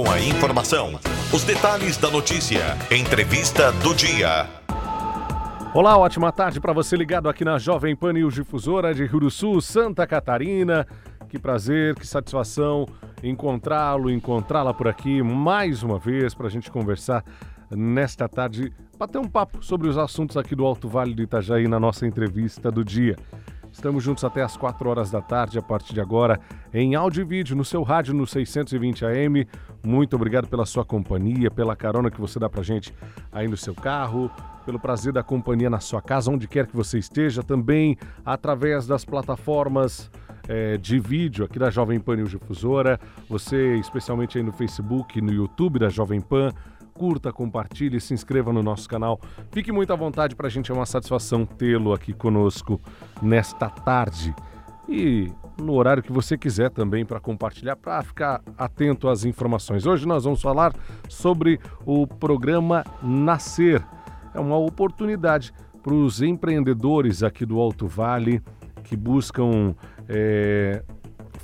com a informação, os detalhes da notícia, entrevista do dia. Olá, ótima tarde para você ligado aqui na Jovem Pan News Difusora de Rio do Sul, Santa Catarina. Que prazer, que satisfação encontrá-lo, encontrá-la por aqui mais uma vez para a gente conversar nesta tarde, bater um papo sobre os assuntos aqui do Alto Vale do Itajaí na nossa entrevista do dia. Estamos juntos até às 4 horas da tarde, a partir de agora, em áudio e vídeo, no seu rádio no 620 AM. Muito obrigado pela sua companhia, pela carona que você dá pra gente aí no seu carro, pelo prazer da companhia na sua casa, onde quer que você esteja, também através das plataformas é, de vídeo aqui da Jovem Pan News Difusora, você especialmente aí no Facebook, no YouTube da Jovem Pan, curta, compartilhe, se inscreva no nosso canal. Fique muito à vontade, para a gente é uma satisfação tê-lo aqui conosco nesta tarde. E no horário que você quiser também para compartilhar, para ficar atento às informações. Hoje nós vamos falar sobre o programa Nascer. É uma oportunidade para os empreendedores aqui do Alto Vale que buscam é,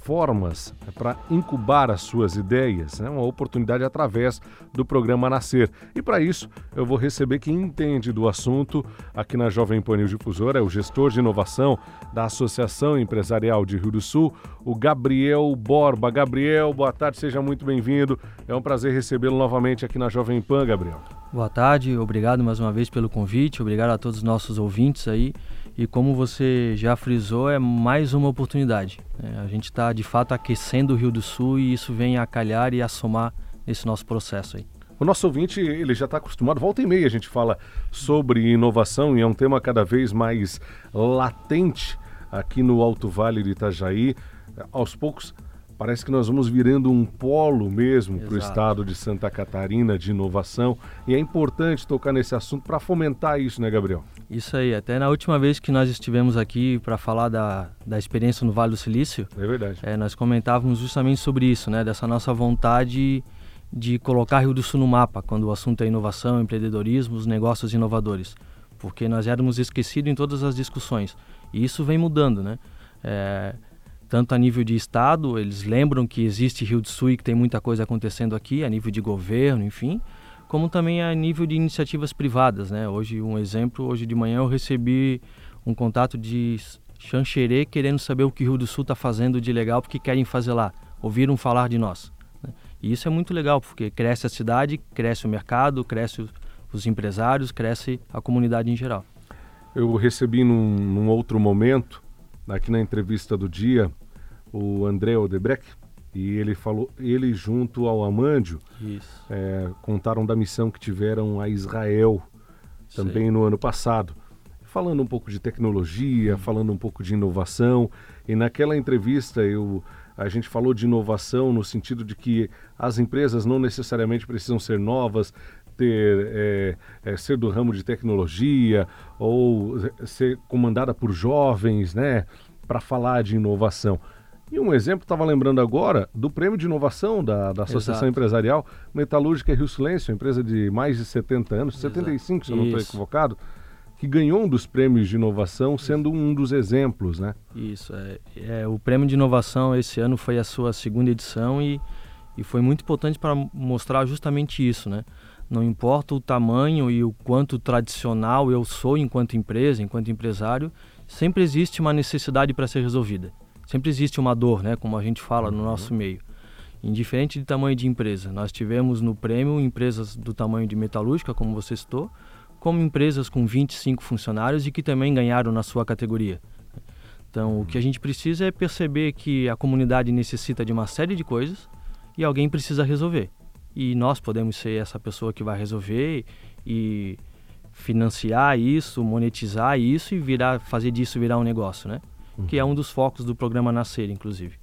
formas para incubar as suas ideias, né? uma oportunidade através do programa Nascer. E para isso, eu vou receber quem entende do assunto aqui na Jovem Pan Difusora, é o gestor de inovação da Associação Empresarial de Rio do Sul, o Gabriel Borba. Gabriel, boa tarde, seja muito bem-vindo. É um prazer recebê-lo novamente aqui na Jovem Pan, Gabriel. Boa tarde, obrigado mais uma vez pelo convite, obrigado a todos os nossos ouvintes aí. E como você já frisou, é mais uma oportunidade. Né? A gente está de fato aquecendo o Rio do Sul e isso vem a calhar e a somar nesse nosso processo aí. O nosso ouvinte, ele já está acostumado, volta e meia a gente fala sobre inovação e é um tema cada vez mais latente aqui no Alto Vale de Itajaí. Aos poucos Parece que nós vamos virando um polo mesmo para o estado de Santa Catarina de inovação e é importante tocar nesse assunto para fomentar isso, né, Gabriel? Isso aí. Até na última vez que nós estivemos aqui para falar da, da experiência no Vale do Silício, é verdade. É, nós comentávamos justamente sobre isso, né, dessa nossa vontade de colocar Rio do Sul no mapa quando o assunto é inovação, empreendedorismo, os negócios inovadores, porque nós éramos esquecidos em todas as discussões e isso vem mudando, né? É, tanto a nível de Estado, eles lembram que existe Rio do Sul e que tem muita coisa acontecendo aqui, a nível de governo, enfim, como também a nível de iniciativas privadas. Né? Hoje, um exemplo, hoje de manhã eu recebi um contato de Xanxerê querendo saber o que Rio do Sul está fazendo de legal, porque querem fazer lá, ouviram falar de nós. Né? E isso é muito legal, porque cresce a cidade, cresce o mercado, cresce os empresários, cresce a comunidade em geral. Eu recebi num, num outro momento aqui na entrevista do dia o André Odebrecht e ele falou, ele junto ao Amândio é, contaram da missão que tiveram a Israel também Sim. no ano passado, falando um pouco de tecnologia, hum. falando um pouco de inovação e naquela entrevista eu a gente falou de inovação no sentido de que as empresas não necessariamente precisam ser novas, ter é, é, ser do ramo de tecnologia ou ser comandada por jovens, né, para falar de inovação. E um exemplo, estava lembrando agora, do prêmio de inovação da, da Associação Exato. Empresarial Metalúrgica Rio Silêncio, empresa de mais de 70 anos, Exato. 75 se eu não estou equivocado, que ganhou um dos prêmios de inovação, sendo um dos exemplos, né? Isso, é, é, o prêmio de inovação esse ano foi a sua segunda edição e, e foi muito importante para mostrar justamente isso, né? Não importa o tamanho e o quanto tradicional eu sou enquanto empresa, enquanto empresário, sempre existe uma necessidade para ser resolvida. Sempre existe uma dor, né, como a gente fala no uhum. nosso meio. Indiferente de tamanho de empresa. Nós tivemos no prêmio empresas do tamanho de metalúrgica, como você citou, como empresas com 25 funcionários e que também ganharam na sua categoria. Então, o que a gente precisa é perceber que a comunidade necessita de uma série de coisas e alguém precisa resolver e nós podemos ser essa pessoa que vai resolver e financiar isso, monetizar isso e virar, fazer disso virar um negócio, né? Uhum. Que é um dos focos do programa Nascer, inclusive.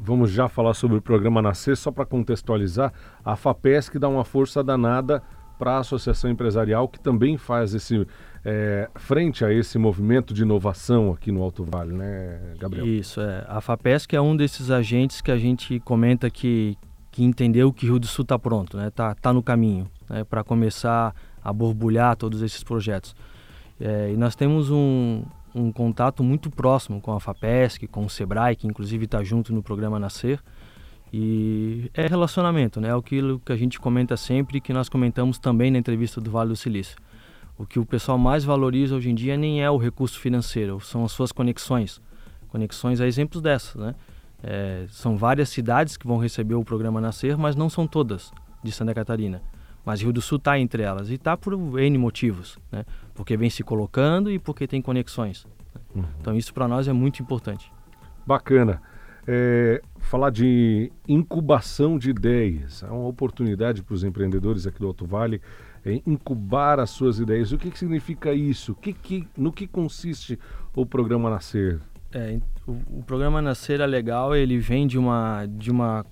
Vamos já falar sobre o programa Nascer, só para contextualizar. A FAPESC dá uma força danada para a Associação Empresarial, que também faz esse é, frente a esse movimento de inovação aqui no Alto Vale, né, Gabriel? Isso, é. A FAPESC é um desses agentes que a gente comenta que, que entendeu que Rio do Sul está pronto, né? Tá, tá no caminho, né? Para começar a borbulhar todos esses projetos. É, e nós temos um, um contato muito próximo com a Fapesc, com o Sebrae, que inclusive está junto no programa Nascer. E é relacionamento, né? É aquilo que a gente comenta sempre, que nós comentamos também na entrevista do Vale do Silício. O que o pessoal mais valoriza hoje em dia nem é o recurso financeiro, são as suas conexões. Conexões a exemplos dessas, né? É, são várias cidades que vão receber o programa Nascer, mas não são todas de Santa Catarina. Mas Rio do Sul está entre elas e está por N motivos, né? Porque vem se colocando e porque tem conexões. Uhum. Então isso para nós é muito importante. Bacana. É, falar de incubação de ideias. É uma oportunidade para os empreendedores aqui do Alto Vale é, incubar as suas ideias. O que, que significa isso? Que, que, no que consiste o programa Nascer? É, o, o, programa Nascer é legal, ele vem de uma, de uma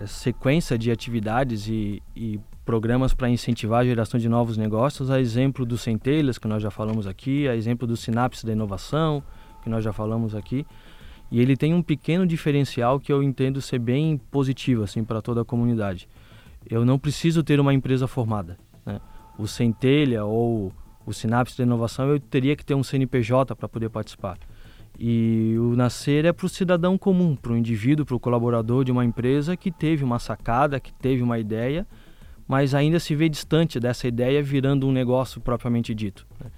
é, sequência de atividades e, e programas para incentivar a geração de novos negócios, a exemplo do Centelhas, que nós já falamos aqui, a exemplo do Sinapse da Inovação, que nós já falamos aqui. E ele tem um pequeno diferencial que eu entendo ser bem positivo assim para toda a comunidade. Eu não preciso ter uma empresa formada. Né? O Centelha ou o Sinapse da Inovação eu teria que ter um CNPJ para poder participar. E o nascer é para o cidadão comum, para o indivíduo, para o colaborador de uma empresa que teve uma sacada, que teve uma ideia mas ainda se vê distante dessa ideia virando um negócio propriamente dito. Né?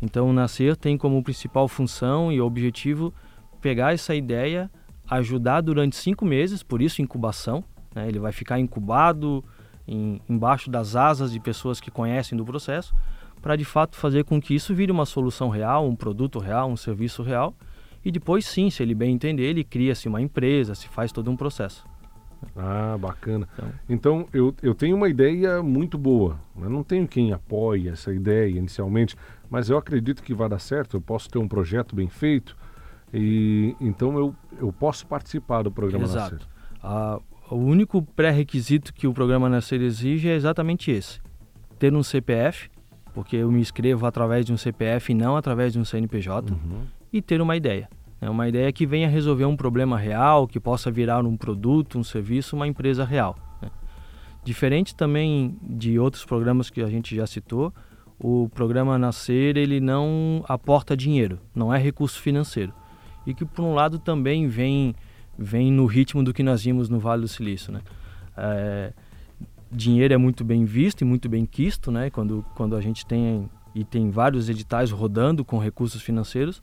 Então, o Nascer tem como principal função e objetivo pegar essa ideia, ajudar durante cinco meses, por isso incubação. Né? Ele vai ficar incubado em, embaixo das asas de pessoas que conhecem do processo, para de fato fazer com que isso vire uma solução real, um produto real, um serviço real. E depois, sim, se ele bem entender, ele cria-se uma empresa, se faz todo um processo. Ah, bacana. Então, então eu, eu tenho uma ideia muito boa. Eu não tenho quem apoie essa ideia inicialmente, mas eu acredito que vai dar certo. Eu posso ter um projeto bem feito e então eu, eu posso participar do programa Exato. Nascer. Ah, o único pré-requisito que o programa Nascer exige é exatamente esse: ter um CPF, porque eu me inscrevo através de um CPF e não através de um CNPJ, uhum. E ter uma ideia. É uma ideia que venha resolver um problema real, que possa virar um produto, um serviço, uma empresa real. Né? Diferente também de outros programas que a gente já citou, o programa Nascer ele não aporta dinheiro, não é recurso financeiro. E que por um lado também vem, vem no ritmo do que nós vimos no Vale do Silício. Né? É, dinheiro é muito bem visto e muito bem quisto, né? quando, quando a gente tem, e tem vários editais rodando com recursos financeiros,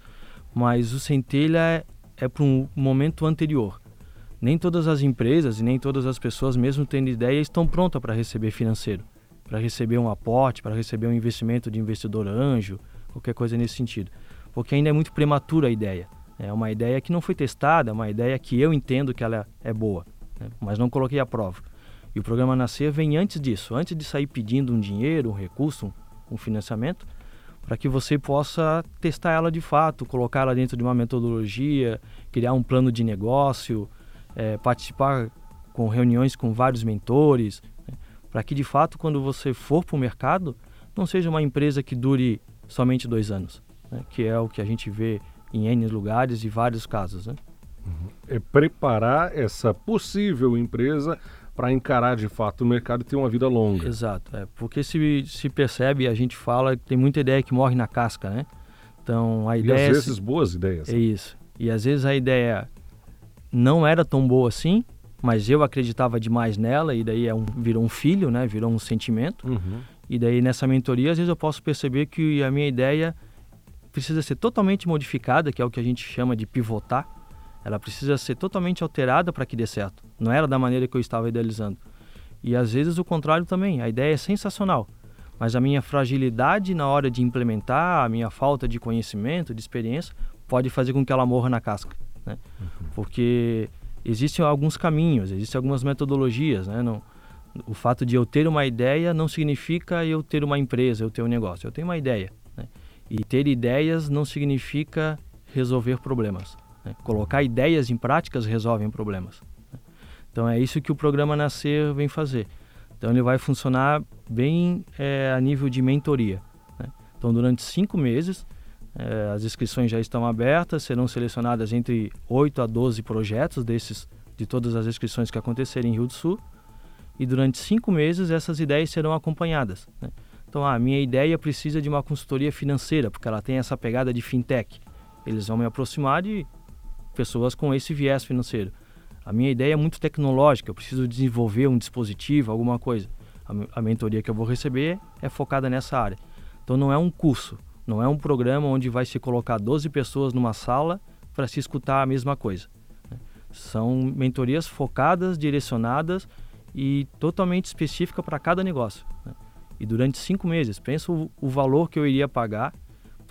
mas o centelha é, é para um momento anterior. Nem todas as empresas e nem todas as pessoas, mesmo tendo ideia, estão prontas para receber financeiro, para receber um aporte, para receber um investimento de investidor anjo, qualquer coisa nesse sentido. Porque ainda é muito prematura a ideia. É uma ideia que não foi testada, é uma ideia que eu entendo que ela é boa, né? mas não coloquei à prova. E o programa Nascer vem antes disso, antes de sair pedindo um dinheiro, um recurso, um financiamento, para que você possa testar ela de fato, colocar ela dentro de uma metodologia, criar um plano de negócio, é, participar com reuniões com vários mentores, né? para que de fato, quando você for para o mercado, não seja uma empresa que dure somente dois anos, né? que é o que a gente vê em N lugares e vários casos. Né? Uhum. É preparar essa possível empresa para encarar de fato o mercado e ter uma vida longa. Exato, é, porque se, se percebe, a gente fala tem muita ideia que morre na casca, né? Então a ideia. E às vezes boas ideias. É isso. E às vezes a ideia não era tão boa assim, mas eu acreditava demais nela e daí é um, virou um filho, né? Virou um sentimento. Uhum. E daí nessa mentoria às vezes eu posso perceber que a minha ideia precisa ser totalmente modificada, que é o que a gente chama de pivotar ela precisa ser totalmente alterada para que dê certo. Não era da maneira que eu estava idealizando. E às vezes o contrário também. A ideia é sensacional, mas a minha fragilidade na hora de implementar, a minha falta de conhecimento, de experiência, pode fazer com que ela morra na casca. Né? Uhum. Porque existem alguns caminhos, existem algumas metodologias. Né? Não, o fato de eu ter uma ideia não significa eu ter uma empresa, eu ter um negócio. Eu tenho uma ideia. Né? E ter ideias não significa resolver problemas. Né? Colocar ideias em práticas resolvem problemas. Né? Então é isso que o programa Nascer vem fazer. Então ele vai funcionar bem é, a nível de mentoria. Né? Então durante cinco meses é, as inscrições já estão abertas, serão selecionadas entre 8 a 12 projetos desses de todas as inscrições que acontecerem em Rio do Sul. E durante cinco meses essas ideias serão acompanhadas. Né? Então, a minha ideia precisa de uma consultoria financeira, porque ela tem essa pegada de fintech. Eles vão me aproximar de pessoas com esse viés financeiro. A minha ideia é muito tecnológica, eu preciso desenvolver um dispositivo, alguma coisa. A, a mentoria que eu vou receber é focada nessa área. Então não é um curso, não é um programa onde vai se colocar 12 pessoas numa sala para se escutar a mesma coisa. Né? São mentorias focadas, direcionadas e totalmente específicas para cada negócio. Né? E durante cinco meses, penso o valor que eu iria pagar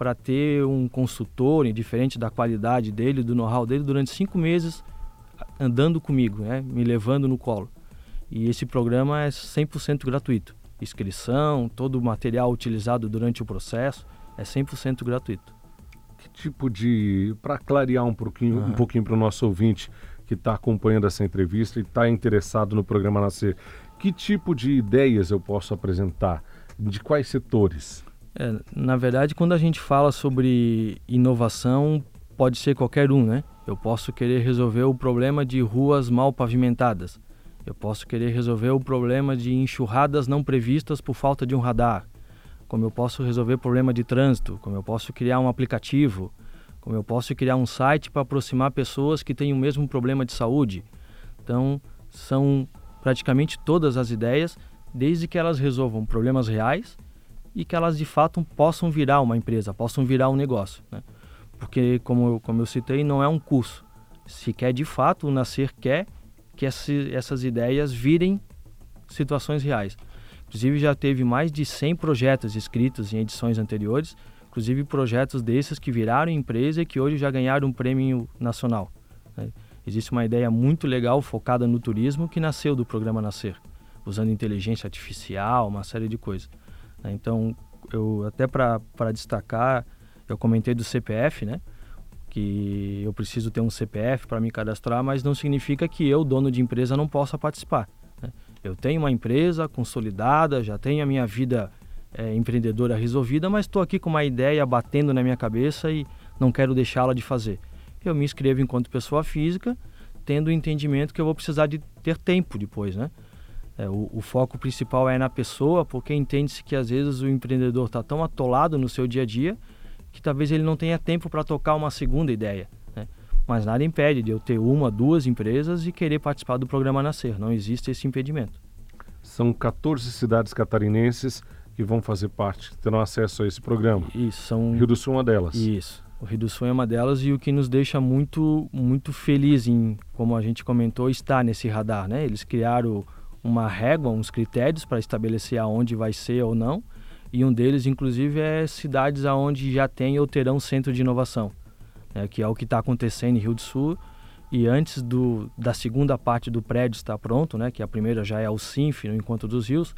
para ter um consultor, indiferente da qualidade dele, do know-how dele, durante cinco meses andando comigo, né? me levando no colo. E esse programa é 100% gratuito. Inscrição, todo o material utilizado durante o processo é 100% gratuito. Que tipo de. Para clarear um pouquinho, um pouquinho para o nosso ouvinte que está acompanhando essa entrevista e está interessado no programa Nascer, que tipo de ideias eu posso apresentar? De quais setores? É, na verdade, quando a gente fala sobre inovação, pode ser qualquer um, né? Eu posso querer resolver o problema de ruas mal pavimentadas. Eu posso querer resolver o problema de enxurradas não previstas por falta de um radar. Como eu posso resolver problema de trânsito, como eu posso criar um aplicativo, como eu posso criar um site para aproximar pessoas que têm o mesmo problema de saúde. Então, são praticamente todas as ideias, desde que elas resolvam problemas reais e que elas de fato possam virar uma empresa, possam virar um negócio. Né? porque, como eu, como eu citei, não é um curso. Se quer de fato, o Nascer quer que esse, essas ideias virem situações reais. Inclusive, já teve mais de 100 projetos escritos em edições anteriores, inclusive projetos desses que viraram empresa e que hoje já ganharam um prêmio nacional. Né? Existe uma ideia muito legal focada no turismo que nasceu do programa Nascer, usando inteligência artificial, uma série de coisas. Né? Então, eu até para destacar eu comentei do CPF, né? Que eu preciso ter um CPF para me cadastrar, mas não significa que eu, dono de empresa, não possa participar. Né? Eu tenho uma empresa consolidada, já tenho a minha vida é, empreendedora resolvida, mas estou aqui com uma ideia batendo na minha cabeça e não quero deixá-la de fazer. Eu me inscrevo enquanto pessoa física, tendo o entendimento que eu vou precisar de ter tempo depois, né? É, o, o, foco principal é na pessoa, porque entende-se que às vezes o empreendedor está tão atolado no seu dia a dia que talvez ele não tenha tempo para tocar uma segunda ideia. Né? Mas nada impede de eu ter uma, duas empresas e querer participar do programa Nascer. Não existe esse impedimento. São 14 cidades catarinenses que vão fazer parte, que terão acesso a esse programa. Isso, são... Rio do Sul é uma delas. Isso. O Rio do Sul é uma delas e o que nos deixa muito, muito feliz em, como a gente comentou, estar nesse radar. Né? Eles criaram uma régua, uns critérios para estabelecer aonde vai ser ou não e um deles, inclusive, é cidades aonde já tem ou terão centro de inovação, né, que é o que está acontecendo em Rio do Sul. E antes do, da segunda parte do prédio estar pronto, né, que a primeira já é o SINF, no Encontro dos Rios,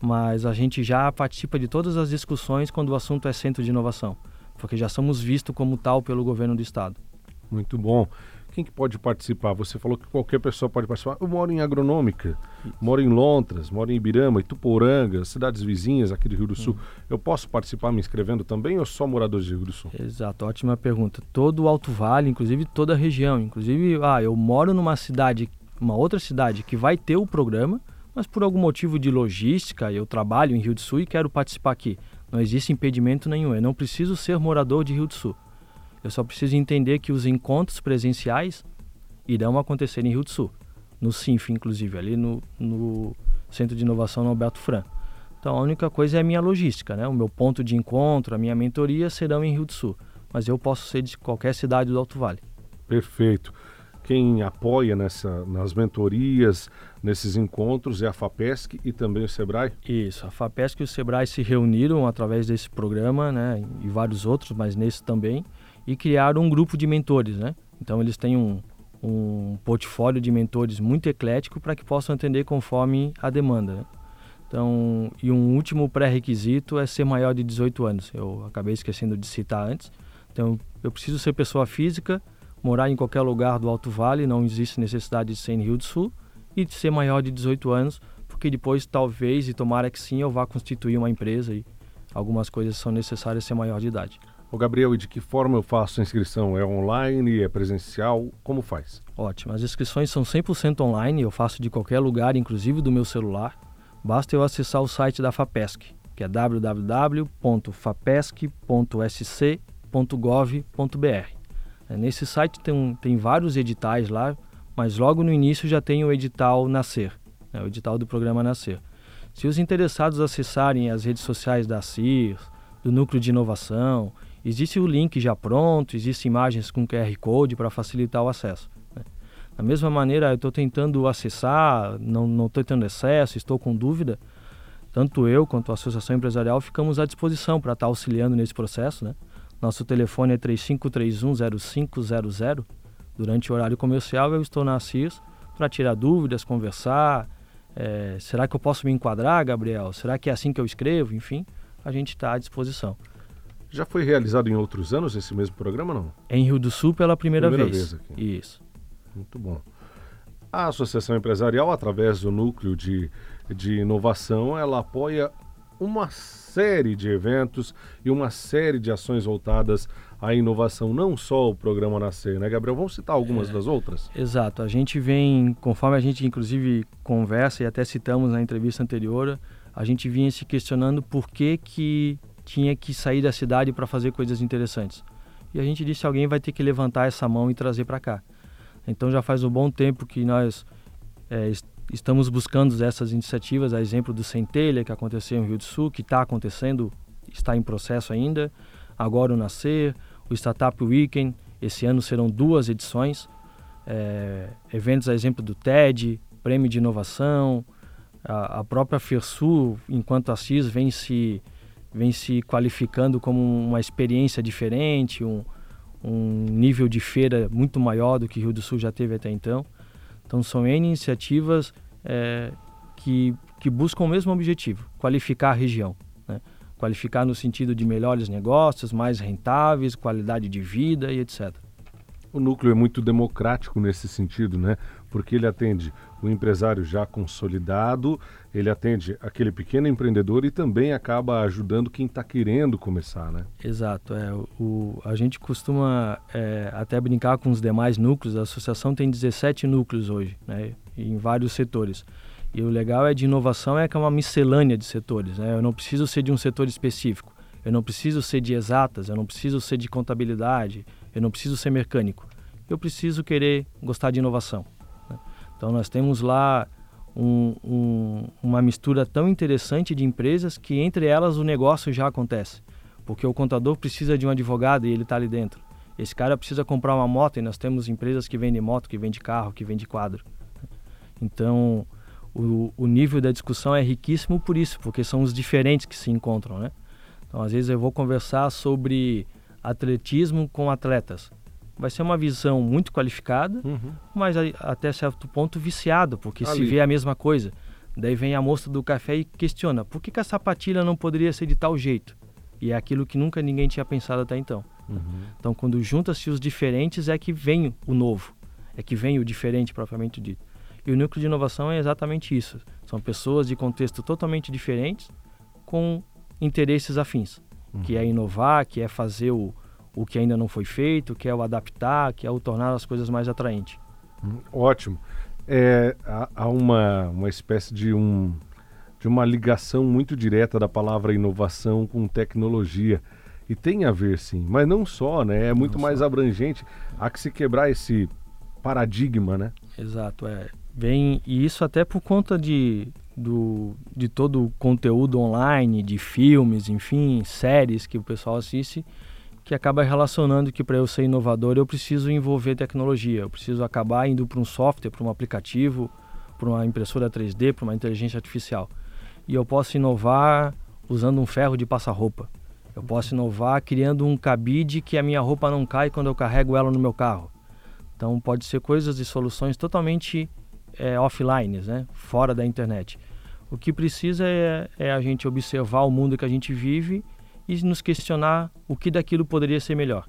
mas a gente já participa de todas as discussões quando o assunto é centro de inovação, porque já somos vistos como tal pelo governo do estado. Muito bom. Quem que pode participar? Você falou que qualquer pessoa pode participar. Eu moro em Agronômica, moro em Lontras, moro em Ibirama, Ituporanga, cidades vizinhas aqui do Rio do Sul. Hum. Eu posso participar me inscrevendo também ou só moradores do Rio do Sul? Exato, ótima pergunta. Todo o Alto Vale, inclusive toda a região. Inclusive, ah, eu moro numa cidade, uma outra cidade que vai ter o programa, mas por algum motivo de logística, eu trabalho em Rio do Sul e quero participar aqui. Não existe impedimento nenhum. Eu não preciso ser morador de Rio do Sul. Eu só preciso entender que os encontros presenciais irão acontecer em Rio do Sul, no CINF, inclusive, ali no, no Centro de Inovação Alberto Fran. Então a única coisa é a minha logística, né? O meu ponto de encontro, a minha mentoria serão em Rio do Sul, mas eu posso ser de qualquer cidade do Alto Vale. Perfeito. Quem apoia nessa, nas mentorias, nesses encontros é a FAPESC e também o SEBRAE? Isso, a FAPESC e o SEBRAE se reuniram através desse programa, né, e vários outros, mas nesse também, e criaram um grupo de mentores, né? Então eles têm um, um portfólio de mentores muito eclético para que possam atender conforme a demanda. Né? Então, e um último pré-requisito é ser maior de 18 anos. Eu acabei esquecendo de citar antes. Então, eu preciso ser pessoa física, morar em qualquer lugar do Alto Vale, não existe necessidade de ser em Rio do Sul, e de ser maior de 18 anos, porque depois, talvez, e tomara que sim, eu vá constituir uma empresa e algumas coisas são necessárias ser maior de idade. Ô Gabriel, e de que forma eu faço a inscrição? É online, é presencial? Como faz? Ótimo, as inscrições são 100% online, eu faço de qualquer lugar, inclusive do meu celular. Basta eu acessar o site da FAPESC, que é www.fapesc.sc.gov.br. É, nesse site tem, tem vários editais lá, mas logo no início já tem o edital Nascer, né, o edital do programa Nascer. Se os interessados acessarem as redes sociais da CIR, do Núcleo de Inovação, existe o link já pronto, existem imagens com QR Code para facilitar o acesso. Né. Da mesma maneira, eu estou tentando acessar, não estou tendo acesso, estou com dúvida, tanto eu quanto a Associação Empresarial ficamos à disposição para estar tá auxiliando nesse processo. Né? Nosso telefone é 35310500. Durante o horário comercial, eu estou na CIS para tirar dúvidas, conversar. É, será que eu posso me enquadrar, Gabriel? Será que é assim que eu escrevo? Enfim, a gente está à disposição. Já foi realizado em outros anos esse mesmo programa, não? Em Rio do Sul pela primeira, primeira vez. vez aqui. Isso. Muito bom. A Associação Empresarial, através do núcleo de, de inovação, ela apoia uma série de eventos e uma série de ações voltadas à inovação, não só o programa Nascer, né, Gabriel? Vamos citar algumas é, das outras? Exato. A gente vem, conforme a gente inclusive conversa e até citamos na entrevista anterior, a gente vinha se questionando por que, que tinha que sair da cidade para fazer coisas interessantes. E a gente disse: alguém vai ter que levantar essa mão e trazer para cá. Então já faz um bom tempo que nós é, estamos buscando essas iniciativas, a exemplo do Centelha, que aconteceu em Rio do Sul, que está acontecendo, está em processo ainda. Agora o Nascer, o Startup Weekend, esse ano serão duas edições. É, eventos a exemplo do TED, Prêmio de Inovação, a, a própria FERSU, enquanto Assis, vem se, vem se qualificando como uma experiência diferente, um, um nível de feira muito maior do que Rio do Sul já teve até então. Então são N iniciativas é, que, que buscam o mesmo objetivo, qualificar a região. Né? Qualificar no sentido de melhores negócios, mais rentáveis, qualidade de vida e etc. O núcleo é muito democrático nesse sentido, né? Porque ele atende o empresário já consolidado, ele atende aquele pequeno empreendedor e também acaba ajudando quem está querendo começar, né? Exato. É, o, a gente costuma é, até brincar com os demais núcleos. A associação tem 17 núcleos hoje, né? Em vários setores. E o legal é de inovação é que é uma miscelânea de setores. Né? Eu não preciso ser de um setor específico. Eu não preciso ser de exatas, eu não preciso ser de contabilidade, eu não preciso ser mecânico. Eu preciso querer gostar de inovação. Então nós temos lá um, um, uma mistura tão interessante de empresas que entre elas o negócio já acontece. Porque o contador precisa de um advogado e ele está ali dentro. Esse cara precisa comprar uma moto e nós temos empresas que vendem moto, que vendem carro, que vendem quadro. Então o, o nível da discussão é riquíssimo por isso, porque são os diferentes que se encontram, né? Então às vezes eu vou conversar sobre atletismo com atletas. Vai ser uma visão muito qualificada, uhum. mas a, até certo ponto viciada, porque Ali. se vê a mesma coisa. Daí vem a moça do café e questiona: por que, que a sapatilha não poderia ser de tal jeito? E é aquilo que nunca ninguém tinha pensado até então. Uhum. Então, quando junta-se os diferentes, é que vem o novo, é que vem o diferente propriamente dito. E o núcleo de inovação é exatamente isso: são pessoas de contexto totalmente diferentes, com interesses afins, uhum. que é inovar, que é fazer o, o que ainda não foi feito, que é o adaptar, que é o tornar as coisas mais atraentes. Hum, ótimo. É, há, há uma, uma espécie de, um, de uma ligação muito direta da palavra inovação com tecnologia. E tem a ver, sim, mas não só, né? É muito não mais só. abrangente. Há que se quebrar esse paradigma, né? Exato, é. Vem, e isso até por conta de, do, de todo o conteúdo online, de filmes, enfim, séries que o pessoal assiste, que acaba relacionando que para eu ser inovador eu preciso envolver tecnologia, eu preciso acabar indo para um software, para um aplicativo, para uma impressora 3D, para uma inteligência artificial. E eu posso inovar usando um ferro de passar roupa. Eu posso inovar criando um cabide que a minha roupa não cai quando eu carrego ela no meu carro. Então pode ser coisas e soluções totalmente é, offline, né? fora da internet. O que precisa é, é a gente observar o mundo que a gente vive e nos questionar o que daquilo poderia ser melhor.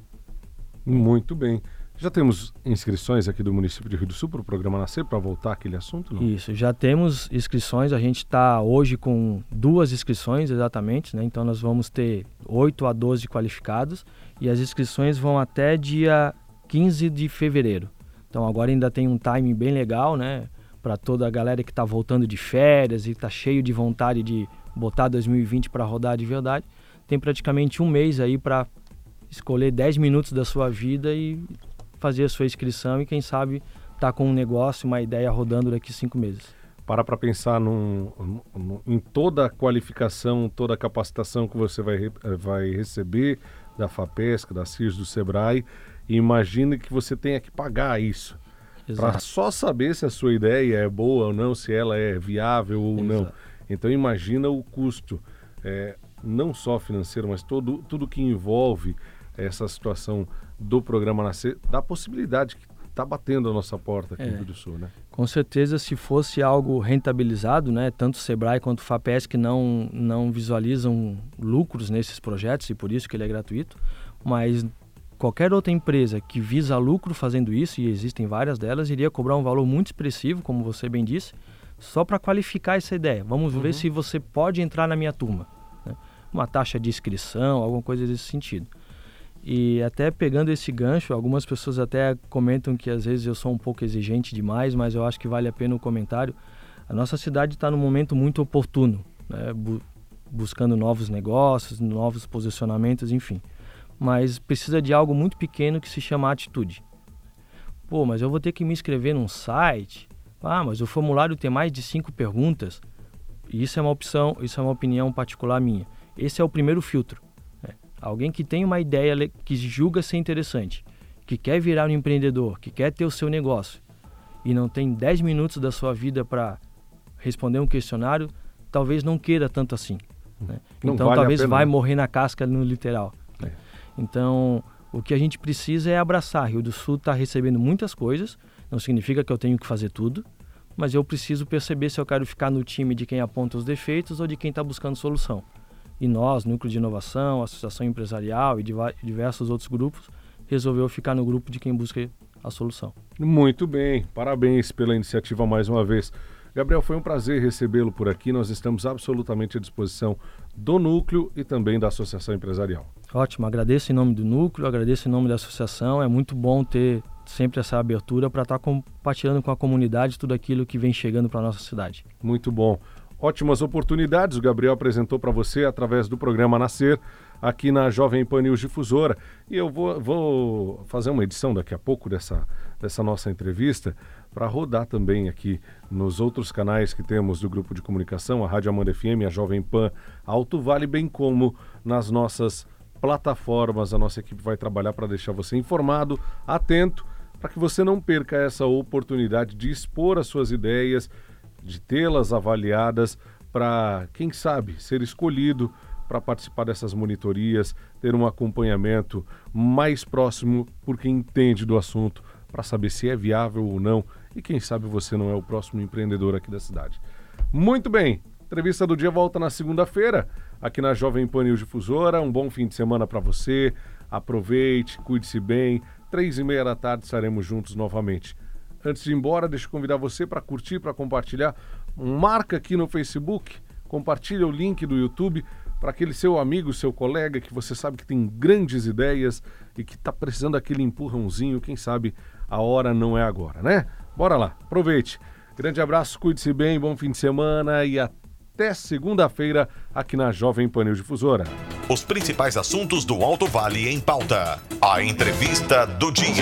Muito bem. Já temos inscrições aqui do município de Rio do Sul para o programa Nascer, para voltar aquele assunto? Não? Isso, já temos inscrições. A gente está hoje com duas inscrições exatamente, né? então nós vamos ter 8 a 12 qualificados e as inscrições vão até dia 15 de fevereiro. Então agora ainda tem um timing bem legal, né? Para toda a galera que está voltando de férias e está cheio de vontade de botar 2020 para rodar de verdade tem praticamente um mês aí para escolher 10 minutos da sua vida e fazer a sua inscrição e quem sabe tá com um negócio, uma ideia rodando daqui cinco meses. Para para pensar num, num, em toda a qualificação, toda a capacitação que você vai, vai receber da FAPESC, da CIS, do SEBRAE, e imagine que você tenha que pagar isso. Para só saber se a sua ideia é boa ou não, se ela é viável ou Exato. não. Então imagina o custo, é, não só financeiro, mas todo, tudo que envolve essa situação do programa Nascer, da possibilidade que está batendo a nossa porta aqui é. no Rio do Sul, né? Com certeza, se fosse algo rentabilizado, né, tanto o Sebrae quanto o FAPESC não, não visualizam lucros nesses projetos e por isso que ele é gratuito, mas qualquer outra empresa que visa lucro fazendo isso, e existem várias delas, iria cobrar um valor muito expressivo, como você bem disse, só para qualificar essa ideia. Vamos uhum. ver se você pode entrar na minha turma. Uma taxa de inscrição, alguma coisa desse sentido. E até pegando esse gancho, algumas pessoas até comentam que às vezes eu sou um pouco exigente demais, mas eu acho que vale a pena o comentário. A nossa cidade está num momento muito oportuno, né? Bu buscando novos negócios, novos posicionamentos, enfim mas precisa de algo muito pequeno que se chama atitude. Pô, mas eu vou ter que me inscrever num site. Ah, mas o formulário tem mais de cinco perguntas. Isso é uma opção, isso é uma opinião particular minha. Esse é o primeiro filtro. Né? Alguém que tem uma ideia que julga ser interessante, que quer virar um empreendedor, que quer ter o seu negócio e não tem 10 minutos da sua vida para responder um questionário, talvez não queira tanto assim. Né? Então vale talvez vai né? morrer na casca no literal. Então, o que a gente precisa é abraçar. Rio do Sul está recebendo muitas coisas, não significa que eu tenho que fazer tudo, mas eu preciso perceber se eu quero ficar no time de quem aponta os defeitos ou de quem está buscando solução. E nós, Núcleo de Inovação, Associação Empresarial e diversos outros grupos, resolveu ficar no grupo de quem busca a solução. Muito bem, parabéns pela iniciativa mais uma vez. Gabriel, foi um prazer recebê-lo por aqui. Nós estamos absolutamente à disposição do Núcleo e também da Associação Empresarial. Ótimo, agradeço em nome do Núcleo, agradeço em nome da associação. É muito bom ter sempre essa abertura para estar tá compartilhando com a comunidade tudo aquilo que vem chegando para a nossa cidade. Muito bom. Ótimas oportunidades o Gabriel apresentou para você através do programa Nascer aqui na Jovem Pan News Difusora. E eu vou, vou fazer uma edição daqui a pouco dessa, dessa nossa entrevista para rodar também aqui nos outros canais que temos do grupo de comunicação, a Rádio Amanda FM, a Jovem Pan Alto Vale, bem como nas nossas plataformas. A nossa equipe vai trabalhar para deixar você informado, atento, para que você não perca essa oportunidade de expor as suas ideias de tê-las avaliadas para, quem sabe, ser escolhido para participar dessas monitorias, ter um acompanhamento mais próximo por quem entende do assunto, para saber se é viável ou não e quem sabe você não é o próximo empreendedor aqui da cidade. Muito bem, entrevista do dia volta na segunda-feira aqui na Jovem Pan News Difusora. Um bom fim de semana para você. Aproveite, cuide-se bem. Três e meia da tarde estaremos juntos novamente. Antes de ir embora, deixa eu convidar você para curtir, para compartilhar. Marca aqui no Facebook, compartilha o link do YouTube para aquele seu amigo, seu colega que você sabe que tem grandes ideias e que está precisando daquele empurrãozinho. Quem sabe a hora não é agora, né? Bora lá, aproveite. Grande abraço, cuide-se bem, bom fim de semana e até segunda-feira aqui na Jovem Panil Difusora. Os principais assuntos do Alto Vale em pauta. A entrevista do dia.